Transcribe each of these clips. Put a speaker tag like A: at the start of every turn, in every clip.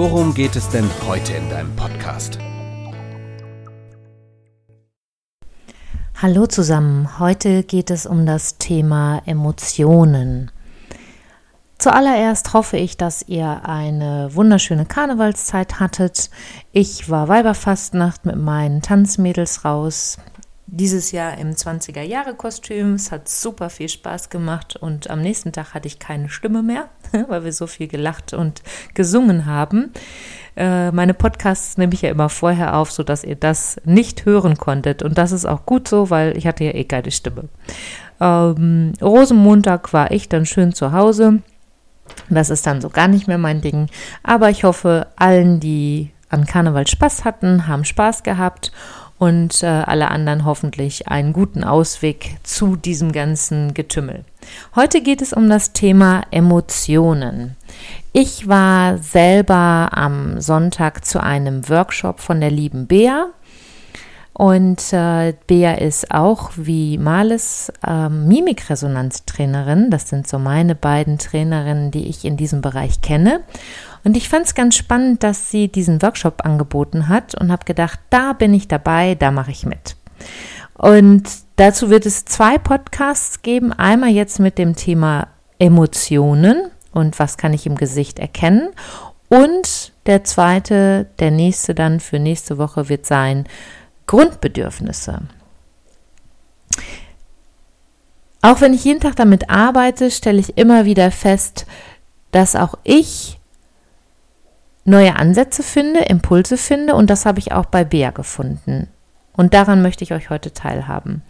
A: worum geht es denn heute in deinem Podcast?
B: Hallo zusammen, heute geht es um das Thema Emotionen. Zuallererst hoffe ich, dass ihr eine wunderschöne Karnevalszeit hattet. Ich war Weiberfastnacht mit meinen Tanzmädels raus. Dieses Jahr im 20er-Jahre-Kostüm. Es hat super viel Spaß gemacht und am nächsten Tag hatte ich keine Stimme mehr, weil wir so viel gelacht und gesungen haben. Äh, meine Podcasts nehme ich ja immer vorher auf, sodass ihr das nicht hören konntet. Und das ist auch gut so, weil ich hatte ja eh keine Stimme. Ähm, Rosenmontag war ich dann schön zu Hause das ist dann so gar nicht mehr mein Ding. Aber ich hoffe, allen, die an Karneval Spaß hatten, haben Spaß gehabt und äh, alle anderen hoffentlich einen guten Ausweg zu diesem ganzen Getümmel. Heute geht es um das Thema Emotionen. Ich war selber am Sonntag zu einem Workshop von der lieben Bea. Und äh, Bea ist auch wie Males äh, Mimikresonanztrainerin. Das sind so meine beiden Trainerinnen, die ich in diesem Bereich kenne. Und ich fand es ganz spannend, dass sie diesen Workshop angeboten hat und habe gedacht, da bin ich dabei, da mache ich mit. Und dazu wird es zwei Podcasts geben. Einmal jetzt mit dem Thema Emotionen und was kann ich im Gesicht erkennen. Und der zweite, der nächste dann für nächste Woche wird sein, Grundbedürfnisse. Auch wenn ich jeden Tag damit arbeite, stelle ich immer wieder fest, dass auch ich neue Ansätze finde, Impulse finde und das habe ich auch bei Bea gefunden. Und daran möchte ich euch heute teilhaben.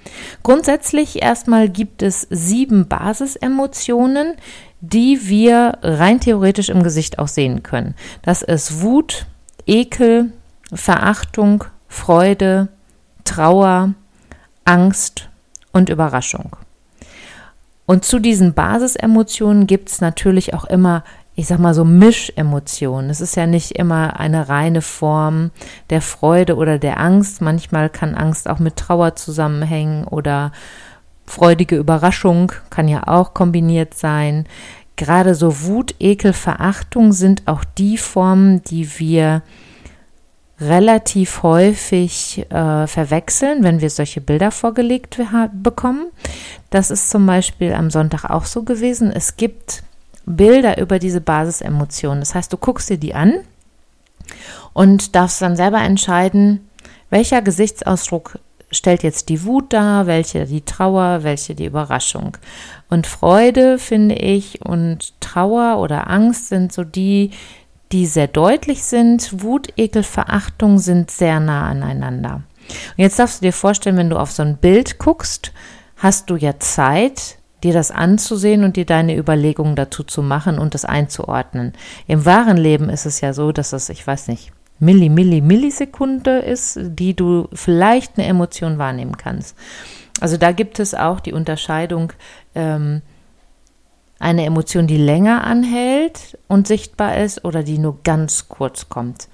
B: Grundsätzlich erstmal gibt es sieben Basisemotionen, die wir rein theoretisch im Gesicht auch sehen können. Das ist Wut, Ekel, Verachtung, Freude, Trauer, Angst und Überraschung. Und zu diesen Basisemotionen gibt es natürlich auch immer, ich sag mal so Mischemotionen. Es ist ja nicht immer eine reine Form der Freude oder der Angst. Manchmal kann Angst auch mit Trauer zusammenhängen oder freudige Überraschung kann ja auch kombiniert sein. Gerade so Wut, Ekel, Verachtung sind auch die Formen, die wir relativ häufig äh, verwechseln, wenn wir solche Bilder vorgelegt bekommen. Das ist zum Beispiel am Sonntag auch so gewesen. Es gibt Bilder über diese Basisemotionen. Das heißt, du guckst dir die an und darfst dann selber entscheiden, welcher Gesichtsausdruck stellt jetzt die Wut dar, welche die Trauer, welche die Überraschung. Und Freude, finde ich, und Trauer oder Angst sind so die, die sehr deutlich sind. Wut, Ekel, Verachtung sind sehr nah aneinander. Und jetzt darfst du dir vorstellen, wenn du auf so ein Bild guckst, hast du ja Zeit, dir das anzusehen und dir deine Überlegungen dazu zu machen und das einzuordnen. Im wahren Leben ist es ja so, dass es, ich weiß nicht, Milli, Milli, Millisekunde ist, die du vielleicht eine Emotion wahrnehmen kannst. Also da gibt es auch die Unterscheidung, ähm, eine Emotion, die länger anhält und sichtbar ist oder die nur ganz kurz kommt.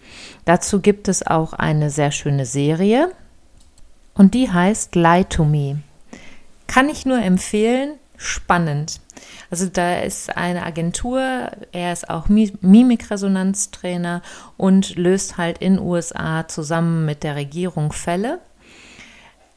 B: Dazu gibt es auch eine sehr schöne Serie und die heißt Lie to Me. Kann ich nur empfehlen, spannend. Also da ist eine Agentur, er ist auch Mimikresonanztrainer und löst halt in USA zusammen mit der Regierung Fälle.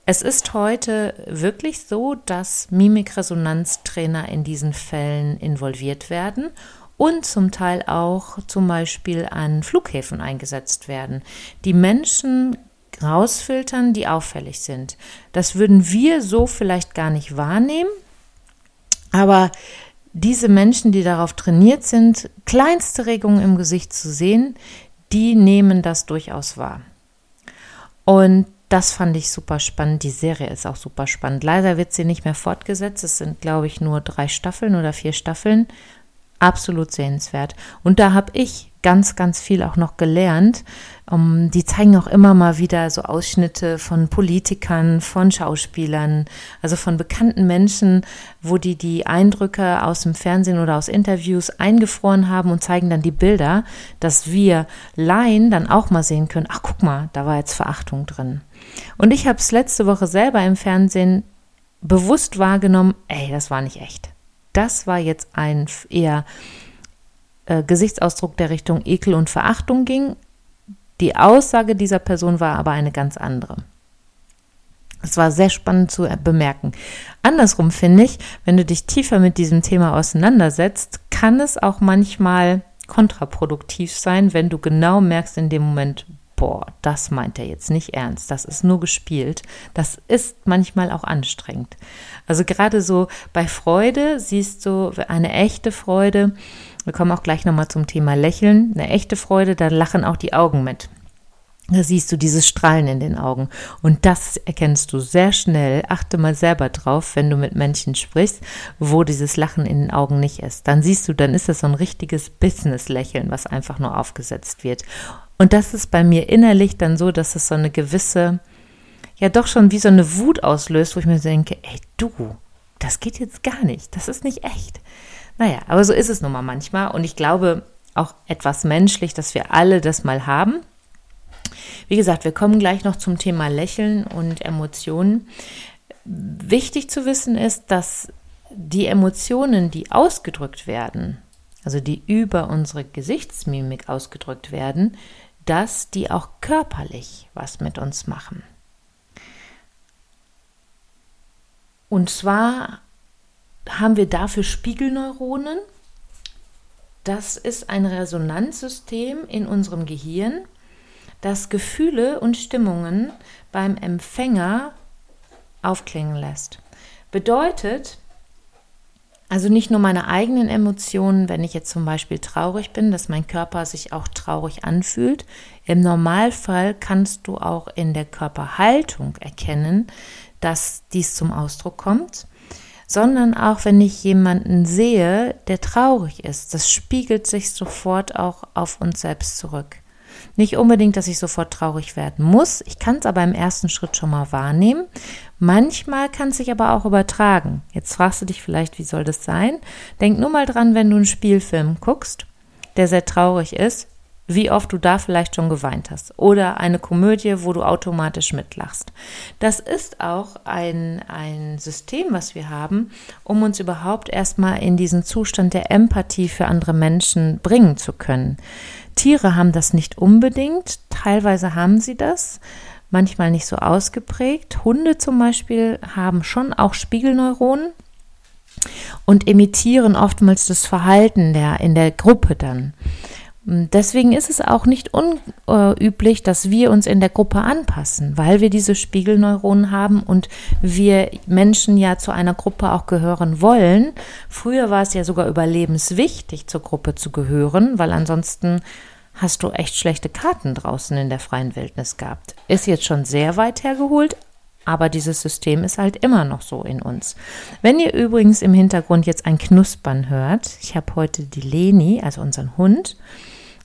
B: Es ist heute wirklich so, dass Mimikresonanztrainer in diesen Fällen involviert werden und zum Teil auch zum Beispiel an Flughäfen eingesetzt werden. Die Menschen rausfiltern, die auffällig sind. Das würden wir so vielleicht gar nicht wahrnehmen, aber diese Menschen, die darauf trainiert sind, kleinste Regungen im Gesicht zu sehen, die nehmen das durchaus wahr. Und das fand ich super spannend. Die Serie ist auch super spannend. Leider wird sie nicht mehr fortgesetzt. Es sind, glaube ich, nur drei Staffeln oder vier Staffeln. Absolut sehenswert. Und da habe ich ganz, ganz viel auch noch gelernt. Um, ähm, die zeigen auch immer mal wieder so Ausschnitte von Politikern, von Schauspielern, also von bekannten Menschen, wo die die Eindrücke aus dem Fernsehen oder aus Interviews eingefroren haben und zeigen dann die Bilder, dass wir Laien dann auch mal sehen können, ach guck mal, da war jetzt Verachtung drin. Und ich habe es letzte Woche selber im Fernsehen bewusst wahrgenommen, ey, das war nicht echt. Das war jetzt ein eher äh, Gesichtsausdruck, der Richtung Ekel und Verachtung ging. Die Aussage dieser Person war aber eine ganz andere. Es war sehr spannend zu bemerken. Andersrum finde ich, wenn du dich tiefer mit diesem Thema auseinandersetzt, kann es auch manchmal kontraproduktiv sein, wenn du genau merkst in dem Moment, boah, das meint er jetzt nicht ernst, das ist nur gespielt. Das ist manchmal auch anstrengend. Also gerade so bei Freude siehst du eine echte Freude. Wir kommen auch gleich nochmal zum Thema Lächeln. Eine echte Freude, da lachen auch die Augen mit. Da siehst du dieses Strahlen in den Augen. Und das erkennst du sehr schnell. Achte mal selber drauf, wenn du mit Menschen sprichst, wo dieses Lachen in den Augen nicht ist. Dann siehst du, dann ist das so ein richtiges Business-Lächeln, was einfach nur aufgesetzt wird. Und das ist bei mir innerlich dann so, dass es so eine gewisse, ja doch schon wie so eine Wut auslöst, wo ich mir denke, ey du, das geht jetzt gar nicht, das ist nicht echt. Naja, aber so ist es nun mal manchmal und ich glaube auch etwas menschlich, dass wir alle das mal haben. Wie gesagt, wir kommen gleich noch zum Thema Lächeln und Emotionen. Wichtig zu wissen ist, dass die Emotionen, die ausgedrückt werden, also die über unsere Gesichtsmimik ausgedrückt werden, dass die auch körperlich was mit uns machen. Und zwar haben wir dafür Spiegelneuronen. Das ist ein Resonanzsystem in unserem Gehirn, das Gefühle und Stimmungen beim Empfänger aufklingen lässt. Bedeutet, also nicht nur meine eigenen Emotionen, wenn ich jetzt zum Beispiel traurig bin, dass mein Körper sich auch traurig anfühlt. Im Normalfall kannst du auch in der Körperhaltung erkennen, dass dies zum Ausdruck kommt, sondern auch wenn ich jemanden sehe, der traurig ist, das spiegelt sich sofort auch auf uns selbst zurück. Nicht unbedingt, dass ich sofort traurig werden muss. Ich kann es aber im ersten Schritt schon mal wahrnehmen. Manchmal kann es sich aber auch übertragen. Jetzt fragst du dich vielleicht, wie soll das sein? Denk nur mal dran, wenn du einen Spielfilm guckst, der sehr traurig ist, wie oft du da vielleicht schon geweint hast. Oder eine Komödie, wo du automatisch mitlachst. Das ist auch ein, ein System, was wir haben, um uns überhaupt erstmal in diesen Zustand der Empathie für andere Menschen bringen zu können. Tiere haben das nicht unbedingt, teilweise haben sie das, manchmal nicht so ausgeprägt. Hunde zum Beispiel haben schon auch Spiegelneuronen und imitieren oftmals das Verhalten der in der Gruppe dann. Deswegen ist es auch nicht unüblich, dass wir uns in der Gruppe anpassen, weil wir diese Spiegelneuronen haben und wir Menschen ja zu einer Gruppe auch gehören wollen. Früher war es ja sogar überlebenswichtig, zur Gruppe zu gehören, weil ansonsten hast du echt schlechte Karten draußen in der freien Wildnis gehabt. Ist jetzt schon sehr weit hergeholt, aber dieses System ist halt immer noch so in uns. Wenn ihr übrigens im Hintergrund jetzt ein Knuspern hört, ich habe heute die Leni, also unseren Hund,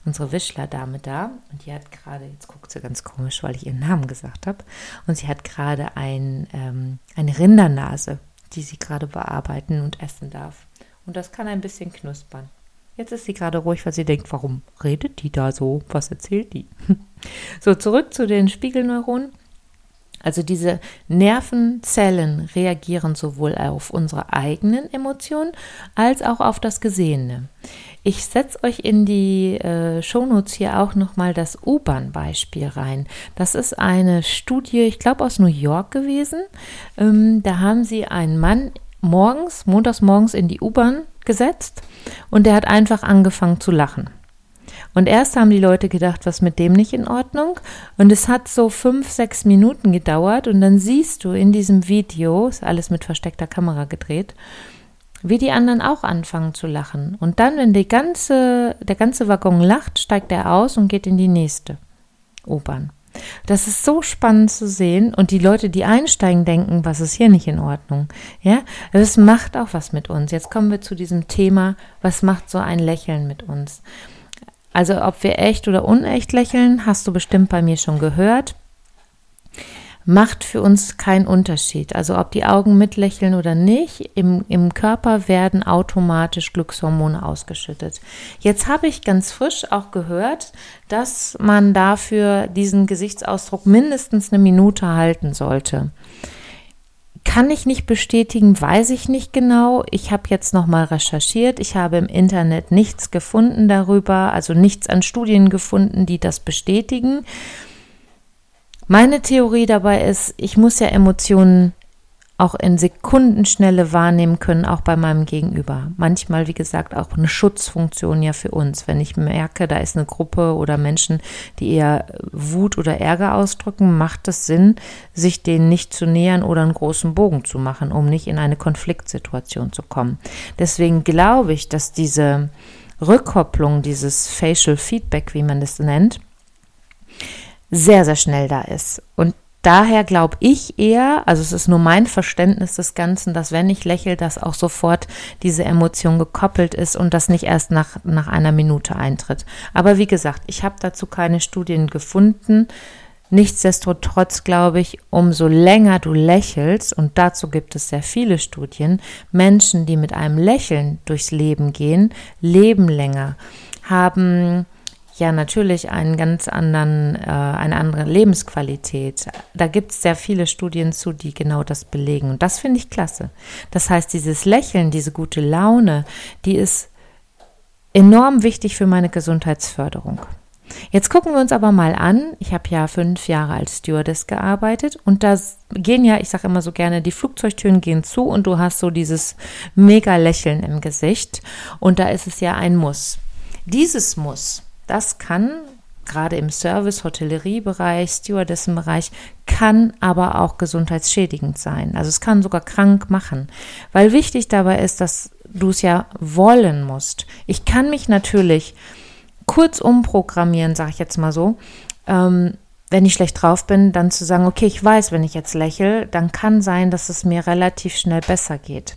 B: unsere Wischler-Dame da und die hat gerade, jetzt guckt sie ganz komisch, weil ich ihren Namen gesagt habe, und sie hat gerade ein, ähm, eine Rindernase, die sie gerade bearbeiten und essen darf. Und das kann ein bisschen knuspern. Jetzt ist sie gerade ruhig, weil sie denkt, warum redet die da so? Was erzählt die? so, zurück zu den Spiegelneuronen. Also diese Nervenzellen reagieren sowohl auf unsere eigenen Emotionen als auch auf das Gesehene. Ich setze euch in die äh, Shownotes hier auch nochmal das U-Bahn-Beispiel rein. Das ist eine Studie, ich glaube aus New York gewesen. Ähm, da haben sie einen Mann morgens, montags morgens in die U-Bahn gesetzt und der hat einfach angefangen zu lachen. Und erst haben die Leute gedacht, was mit dem nicht in Ordnung. Und es hat so fünf, sechs Minuten gedauert. Und dann siehst du in diesem Video, ist alles mit versteckter Kamera gedreht, wie die anderen auch anfangen zu lachen. Und dann, wenn die ganze, der ganze Waggon lacht, steigt er aus und geht in die nächste U-Bahn. Das ist so spannend zu sehen und die Leute, die einsteigen, denken, was ist hier nicht in Ordnung? Ja, das macht auch was mit uns. Jetzt kommen wir zu diesem Thema, was macht so ein Lächeln mit uns? Also ob wir echt oder unecht lächeln, hast du bestimmt bei mir schon gehört macht für uns keinen Unterschied. Also ob die Augen mitlächeln oder nicht, im, im Körper werden automatisch Glückshormone ausgeschüttet. Jetzt habe ich ganz frisch auch gehört, dass man dafür diesen Gesichtsausdruck mindestens eine Minute halten sollte. Kann ich nicht bestätigen, weiß ich nicht genau. Ich habe jetzt nochmal recherchiert. Ich habe im Internet nichts gefunden darüber, also nichts an Studien gefunden, die das bestätigen. Meine Theorie dabei ist, ich muss ja Emotionen auch in Sekundenschnelle wahrnehmen können, auch bei meinem Gegenüber. Manchmal, wie gesagt, auch eine Schutzfunktion ja für uns. Wenn ich merke, da ist eine Gruppe oder Menschen, die eher Wut oder Ärger ausdrücken, macht es Sinn, sich denen nicht zu nähern oder einen großen Bogen zu machen, um nicht in eine Konfliktsituation zu kommen. Deswegen glaube ich, dass diese Rückkopplung, dieses Facial Feedback, wie man das nennt, sehr, sehr schnell da ist. Und daher glaube ich eher, also es ist nur mein Verständnis des Ganzen, dass wenn ich lächle, dass auch sofort diese Emotion gekoppelt ist und das nicht erst nach, nach einer Minute eintritt. Aber wie gesagt, ich habe dazu keine Studien gefunden. Nichtsdestotrotz glaube ich, umso länger du lächelst, und dazu gibt es sehr viele Studien, Menschen, die mit einem Lächeln durchs Leben gehen, leben länger, haben ja natürlich einen ganz anderen, äh, eine andere Lebensqualität. Da gibt es sehr viele Studien zu, die genau das belegen. Und das finde ich klasse. Das heißt, dieses Lächeln, diese gute Laune, die ist enorm wichtig für meine Gesundheitsförderung. Jetzt gucken wir uns aber mal an. Ich habe ja fünf Jahre als Stewardess gearbeitet und da gehen ja, ich sage immer so gerne, die Flugzeugtüren gehen zu und du hast so dieses mega Lächeln im Gesicht und da ist es ja ein Muss. Dieses Muss das kann gerade im Service, Hotelleriebereich, Stewardessenbereich, kann aber auch gesundheitsschädigend sein. Also es kann sogar krank machen, weil wichtig dabei ist, dass du es ja wollen musst. Ich kann mich natürlich kurz umprogrammieren, sage ich jetzt mal so, ähm, wenn ich schlecht drauf bin, dann zu sagen, okay, ich weiß, wenn ich jetzt lächle, dann kann sein, dass es mir relativ schnell besser geht.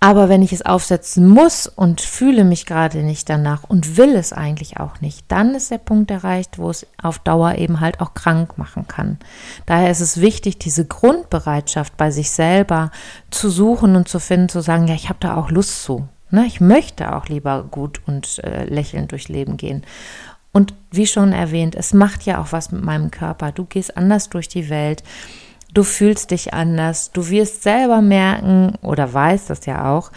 B: Aber wenn ich es aufsetzen muss und fühle mich gerade nicht danach und will es eigentlich auch nicht, dann ist der Punkt erreicht, wo es auf Dauer eben halt auch krank machen kann. Daher ist es wichtig, diese Grundbereitschaft bei sich selber zu suchen und zu finden, zu sagen, ja, ich habe da auch Lust zu. Ne? Ich möchte auch lieber gut und äh, lächelnd durchs Leben gehen. Und wie schon erwähnt, es macht ja auch was mit meinem Körper. Du gehst anders durch die Welt du fühlst dich anders, du wirst selber merken oder weißt das ja auch,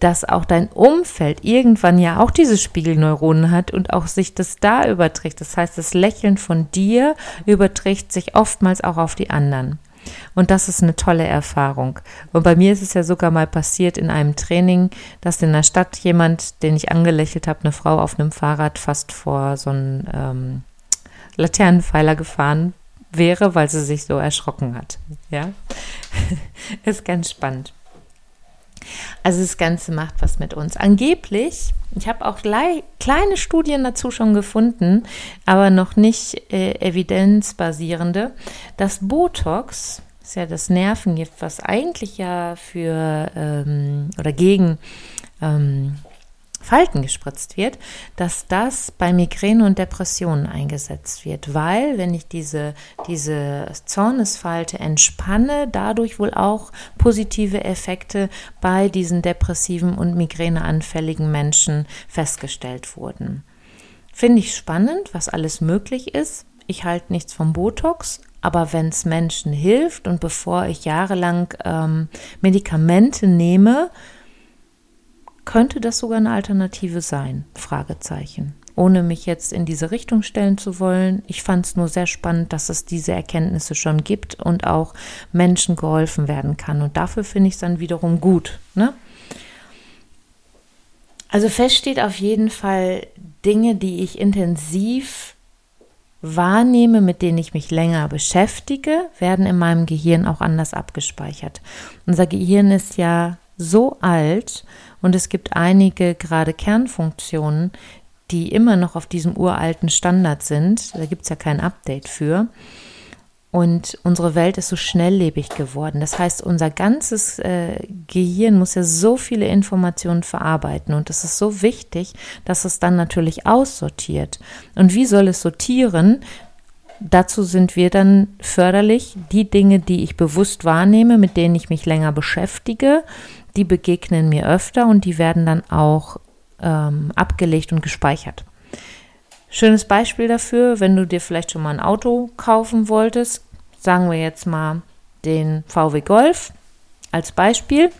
B: dass auch dein Umfeld irgendwann ja auch diese Spiegelneuronen hat und auch sich das da überträgt. Das heißt, das Lächeln von dir überträgt sich oftmals auch auf die anderen. Und das ist eine tolle Erfahrung. Und bei mir ist es ja sogar mal passiert in einem Training, dass in der Stadt jemand, den ich angelächelt habe, eine Frau auf einem Fahrrad fast vor so einen ähm, Laternenpfeiler gefahren wäre, weil sie sich so erschrocken hat. Ja, ist ganz spannend. Also das Ganze macht was mit uns. Angeblich, ich habe auch kleine Studien dazu schon gefunden, aber noch nicht äh, evidenzbasierende, dass Botox, ist ja das Nervengift, was eigentlich ja für ähm, oder gegen ähm, Falten gespritzt wird, dass das bei Migräne und Depressionen eingesetzt wird, weil wenn ich diese, diese Zornesfalte entspanne, dadurch wohl auch positive Effekte bei diesen depressiven und migräneanfälligen Menschen festgestellt wurden. Finde ich spannend, was alles möglich ist. Ich halte nichts vom Botox, aber wenn es Menschen hilft und bevor ich jahrelang ähm, Medikamente nehme, könnte das sogar eine Alternative sein? Fragezeichen. Ohne mich jetzt in diese Richtung stellen zu wollen. Ich fand es nur sehr spannend, dass es diese Erkenntnisse schon gibt und auch Menschen geholfen werden kann. Und dafür finde ich es dann wiederum gut. Ne? Also fest steht auf jeden Fall Dinge, die ich intensiv wahrnehme, mit denen ich mich länger beschäftige, werden in meinem Gehirn auch anders abgespeichert. Unser Gehirn ist ja so alt und es gibt einige gerade Kernfunktionen, die immer noch auf diesem uralten Standard sind. Da gibt es ja kein Update für. Und unsere Welt ist so schnelllebig geworden. Das heißt, unser ganzes äh, Gehirn muss ja so viele Informationen verarbeiten. Und es ist so wichtig, dass es dann natürlich aussortiert. Und wie soll es sortieren? Dazu sind wir dann förderlich. Die Dinge, die ich bewusst wahrnehme, mit denen ich mich länger beschäftige, die begegnen mir öfter und die werden dann auch ähm, abgelegt und gespeichert. Schönes Beispiel dafür, wenn du dir vielleicht schon mal ein Auto kaufen wolltest, sagen wir jetzt mal den VW Golf als Beispiel,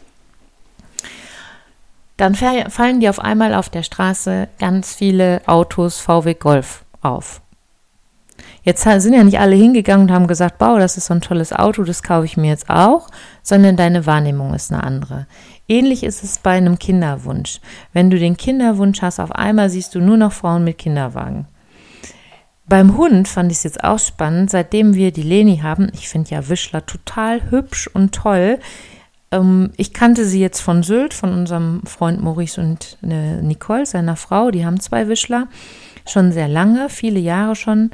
B: dann fallen dir auf einmal auf der Straße ganz viele Autos VW Golf auf. Jetzt sind ja nicht alle hingegangen und haben gesagt, wow, das ist so ein tolles Auto, das kaufe ich mir jetzt auch, sondern deine Wahrnehmung ist eine andere. Ähnlich ist es bei einem Kinderwunsch. Wenn du den Kinderwunsch hast, auf einmal siehst du nur noch Frauen mit Kinderwagen. Beim Hund fand ich es jetzt auch spannend, seitdem wir die Leni haben. Ich finde ja Wischler total hübsch und toll. Ähm, ich kannte sie jetzt von Sylt, von unserem Freund Maurice und äh, Nicole, seiner Frau. Die haben zwei Wischler schon sehr lange, viele Jahre schon.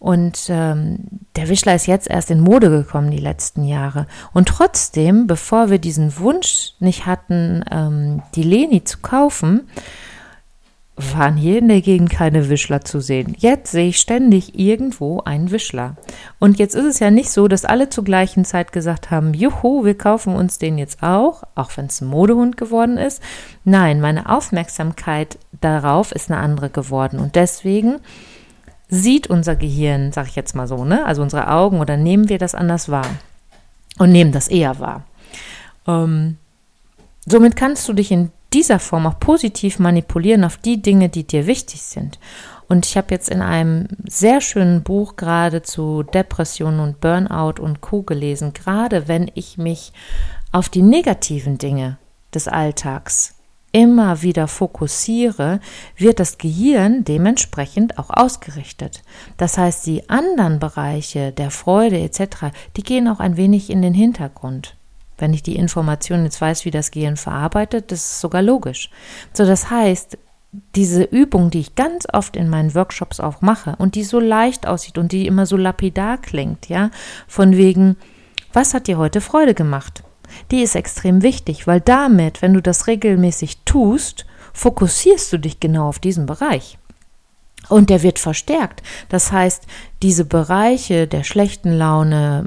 B: Und ähm, der Wischler ist jetzt erst in Mode gekommen die letzten Jahre. Und trotzdem, bevor wir diesen Wunsch nicht hatten, ähm, die Leni zu kaufen, waren hier in der Gegend keine Wischler zu sehen. Jetzt sehe ich ständig irgendwo einen Wischler. Und jetzt ist es ja nicht so, dass alle zur gleichen Zeit gesagt haben, juhu, wir kaufen uns den jetzt auch, auch wenn es ein Modehund geworden ist. Nein, meine Aufmerksamkeit darauf ist eine andere geworden. Und deswegen sieht unser Gehirn, sag ich jetzt mal so, ne? Also unsere Augen oder nehmen wir das anders wahr und nehmen das eher wahr. Ähm, somit kannst du dich in dieser Form auch positiv manipulieren auf die Dinge, die dir wichtig sind. Und ich habe jetzt in einem sehr schönen Buch gerade zu Depressionen und Burnout und Co gelesen, gerade wenn ich mich auf die negativen Dinge des Alltags immer wieder fokussiere, wird das Gehirn dementsprechend auch ausgerichtet. Das heißt, die anderen Bereiche der Freude etc., die gehen auch ein wenig in den Hintergrund. Wenn ich die Information jetzt weiß, wie das Gehirn verarbeitet, das ist sogar logisch. So, das heißt, diese Übung, die ich ganz oft in meinen Workshops auch mache und die so leicht aussieht und die immer so lapidar klingt, ja, von wegen, was hat dir heute Freude gemacht? Die ist extrem wichtig, weil damit, wenn du das regelmäßig tust, fokussierst du dich genau auf diesen Bereich. Und der wird verstärkt. Das heißt, diese Bereiche der schlechten Laune,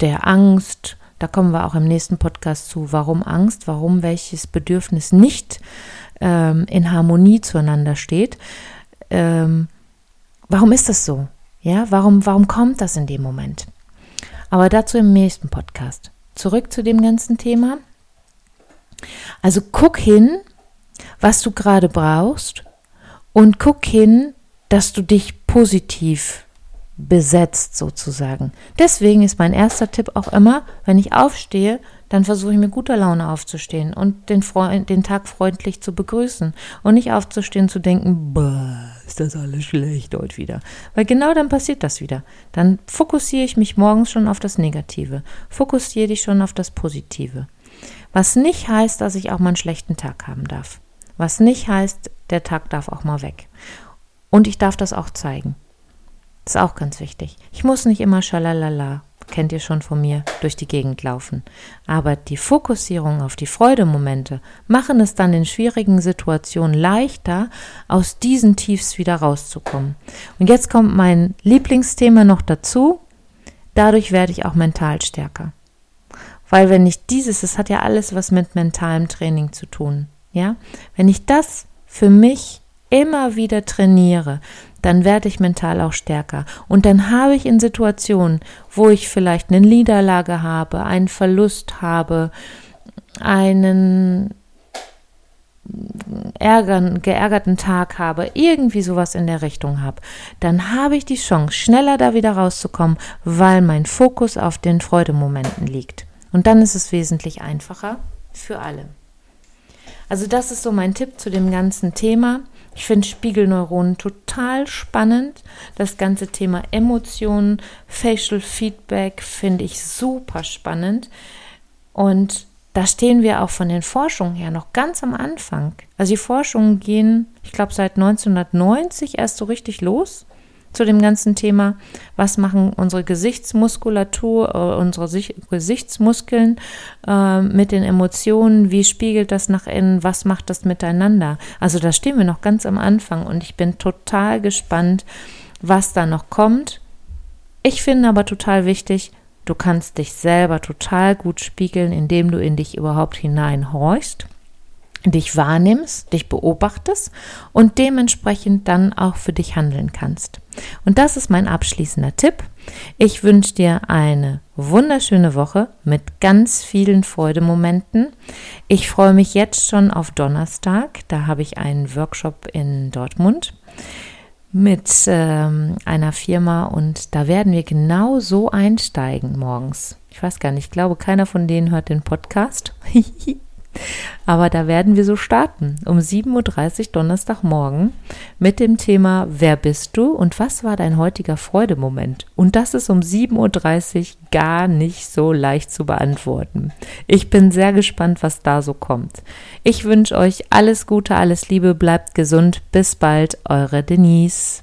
B: der Angst, da kommen wir auch im nächsten Podcast zu, warum Angst, warum welches Bedürfnis nicht ähm, in Harmonie zueinander steht. Ähm, warum ist das so? Ja, warum, warum kommt das in dem Moment? Aber dazu im nächsten Podcast zurück zu dem ganzen Thema. Also guck hin, was du gerade brauchst und guck hin, dass du dich positiv besetzt sozusagen. Deswegen ist mein erster Tipp auch immer, wenn ich aufstehe, dann versuche ich mit guter Laune aufzustehen und den, Freund, den Tag freundlich zu begrüßen und nicht aufzustehen zu denken, bah, ist das alles schlecht heute wieder. Weil genau dann passiert das wieder. Dann fokussiere ich mich morgens schon auf das Negative, fokussiere dich schon auf das Positive. Was nicht heißt, dass ich auch mal einen schlechten Tag haben darf. Was nicht heißt, der Tag darf auch mal weg. Und ich darf das auch zeigen. Das ist auch ganz wichtig. Ich muss nicht immer schalalala kennt ihr schon von mir, durch die Gegend laufen. Aber die Fokussierung auf die Freudemomente machen es dann in schwierigen Situationen leichter, aus diesen Tiefs wieder rauszukommen. Und jetzt kommt mein Lieblingsthema noch dazu. Dadurch werde ich auch mental stärker. Weil wenn ich dieses, das hat ja alles was mit mentalem Training zu tun, ja? Wenn ich das für mich immer wieder trainiere, dann werde ich mental auch stärker. Und dann habe ich in Situationen, wo ich vielleicht eine Niederlage habe, einen Verlust habe, einen ärgern, geärgerten Tag habe, irgendwie sowas in der Richtung habe, dann habe ich die Chance, schneller da wieder rauszukommen, weil mein Fokus auf den Freudemomenten liegt. Und dann ist es wesentlich einfacher für alle. Also das ist so mein Tipp zu dem ganzen Thema. Ich finde Spiegelneuronen total spannend. Das ganze Thema Emotionen, Facial Feedback finde ich super spannend. Und da stehen wir auch von den Forschungen her noch ganz am Anfang. Also die Forschungen gehen, ich glaube, seit 1990 erst so richtig los zu dem ganzen Thema, was machen unsere Gesichtsmuskulatur, äh, unsere Gesichtsmuskeln äh, mit den Emotionen, wie spiegelt das nach innen, was macht das miteinander. Also da stehen wir noch ganz am Anfang und ich bin total gespannt, was da noch kommt. Ich finde aber total wichtig, Du kannst dich selber total gut spiegeln, indem du in dich überhaupt hineinhorchst, dich wahrnimmst, dich beobachtest und dementsprechend dann auch für dich handeln kannst. Und das ist mein abschließender Tipp. Ich wünsche dir eine wunderschöne Woche mit ganz vielen Freudemomenten. Ich freue mich jetzt schon auf Donnerstag. Da habe ich einen Workshop in Dortmund mit ähm, einer Firma und da werden wir genau so einsteigen morgens. Ich weiß gar nicht, ich glaube, keiner von denen hört den Podcast. Aber da werden wir so starten, um 7.30 Uhr Donnerstagmorgen mit dem Thema Wer bist du und was war dein heutiger Freudemoment? Und das ist um 7.30 Uhr gar nicht so leicht zu beantworten. Ich bin sehr gespannt, was da so kommt. Ich wünsche euch alles Gute, alles Liebe, bleibt gesund. Bis bald, eure Denise.